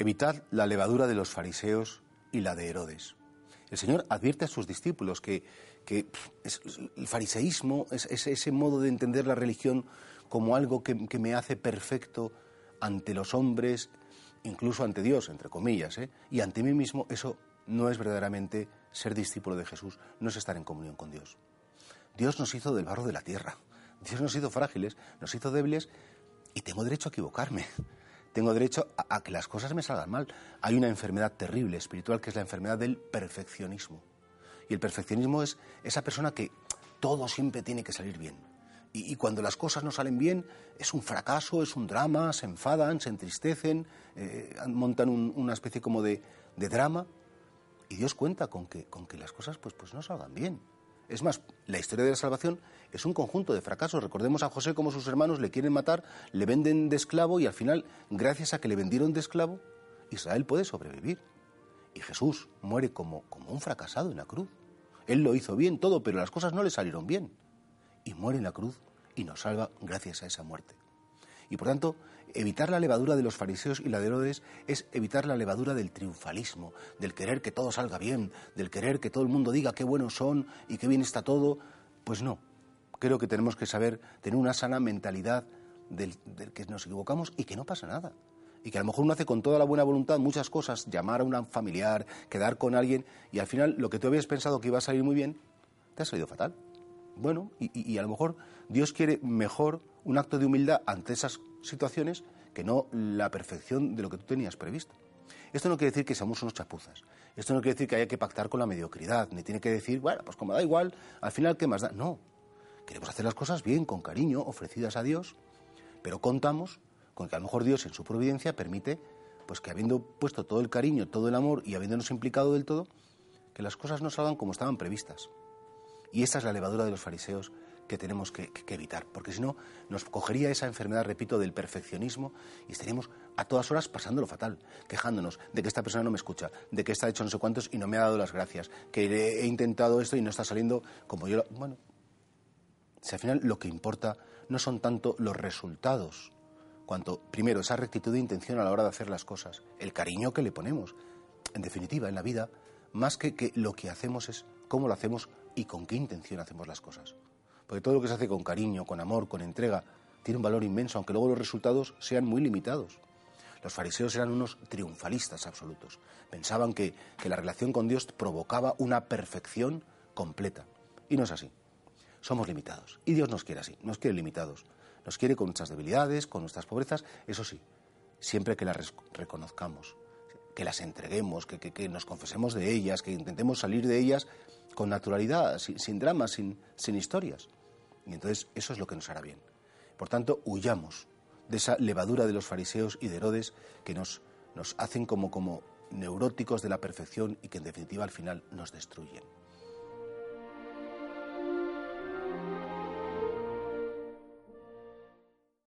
Evitad la levadura de los fariseos y la de Herodes. El Señor advierte a sus discípulos que, el fariseísmo es, ese modo de entender la religión como algo que, me hace perfecto ante los hombres, incluso ante Dios, entre comillas, ¿eh? y ante mí mismo, eso no es verdaderamente ser discípulo de Jesús, no es estar en comunión con Dios. Dios nos hizo del barro de la tierra, Dios nos hizo frágiles, nos hizo débiles y tengo derecho a equivocarme tengo derecho a, que las cosas me salgan mal. Hay una enfermedad terrible espiritual que es la enfermedad del perfeccionismo. Y el perfeccionismo es esa persona que todo siempre tiene que salir bien. Y, cuando las cosas no salen bien, es un fracaso, es un drama, se enfadan, se entristecen, eh, montan una especie como de, drama. Y Dios cuenta con que, con que las cosas pues, pues no salgan bien. Es más, la historia de la salvación es un conjunto de fracasos. Recordemos a José como sus hermanos le quieren matar, le venden de esclavo y al final, gracias a que le vendieron de esclavo, Israel puede sobrevivir. Y Jesús muere como, como un fracasado en la cruz. Él lo hizo bien todo, pero las cosas no le salieron bien. Y muere en la cruz y nos salva gracias a esa muerte. Y por tanto, evitar la levadura de los fariseos y la de Herodes es evitar la levadura del triunfalismo, del querer que todo salga bien, del querer que todo el mundo diga qué buenos son y qué bien está todo. Pues no. Creo que tenemos que saber tener una sana mentalidad del, que nos equivocamos y que no pasa nada y que a lo mejor uno hace con toda la buena voluntad muchas cosas, llamar a un familiar, quedar con alguien, y al final lo que tú habías pensado que iba a salir muy bien, te ha salido fatal. Bueno, y, a lo mejor Dios quiere mejor un acto de humildad ante esas situaciones que no la perfección de lo que tú tenías previsto. Esto no quiere decir que seamos unos chapuzas. Esto no quiere decir que haya que pactar con la mediocridad, ni tiene que decir, bueno, pues como da igual, al final, ¿qué más da? No. Queremos hacer las cosas bien, con cariño, ofrecidas a Dios, pero contamos con que a lo mejor Dios en su providencia permite, pues que habiendo puesto todo el cariño, todo el amor y habiéndonos implicado del todo, que las cosas no salgan como estaban previstas. Y esta es la levadura de los fariseos que tenemos que, evitar, porque si no nos cogería esa enfermedad, repito, del perfeccionismo y estaríamos a todas horas pasándolo fatal, quejándonos de que esta persona no me escucha, de que está hecho no sé cuántos y no me ha dado las gracias, que he intentado esto y no está saliendo como yo. Bueno, si al final lo que importa no son tanto los resultados, cuanto primero esa rectitud de intención a la hora de hacer las cosas, el cariño que le ponemos. En definitiva, en la vida, más que, que lo que hacemos es cómo lo hacemos y con qué intención hacemos las cosas. Porque todo lo que se hace con cariño, con amor, con entrega, tiene un valor inmenso, aunque luego los resultados sean muy limitados. Los fariseos eran unos triunfalistas absolutos. Pensaban que, que la relación con Dios provocaba una perfección completa. Y no es así. Somos limitados. Y Dios nos quiere así, nos quiere limitados. Nos quiere con nuestras debilidades, con nuestras pobrezas, eso sí, siempre que las reconozcamos, que las entreguemos, que, nos confesemos de ellas, que intentemos salir de ellas con naturalidad, sin, dramas, sin, sin historias. Y entonces eso es lo que nos hará bien. Por tanto, huyamos de esa levadura de los fariseos y de Herodes que nos, nos hacen como, como neuróticos de la perfección y que en definitiva al final nos destruyen.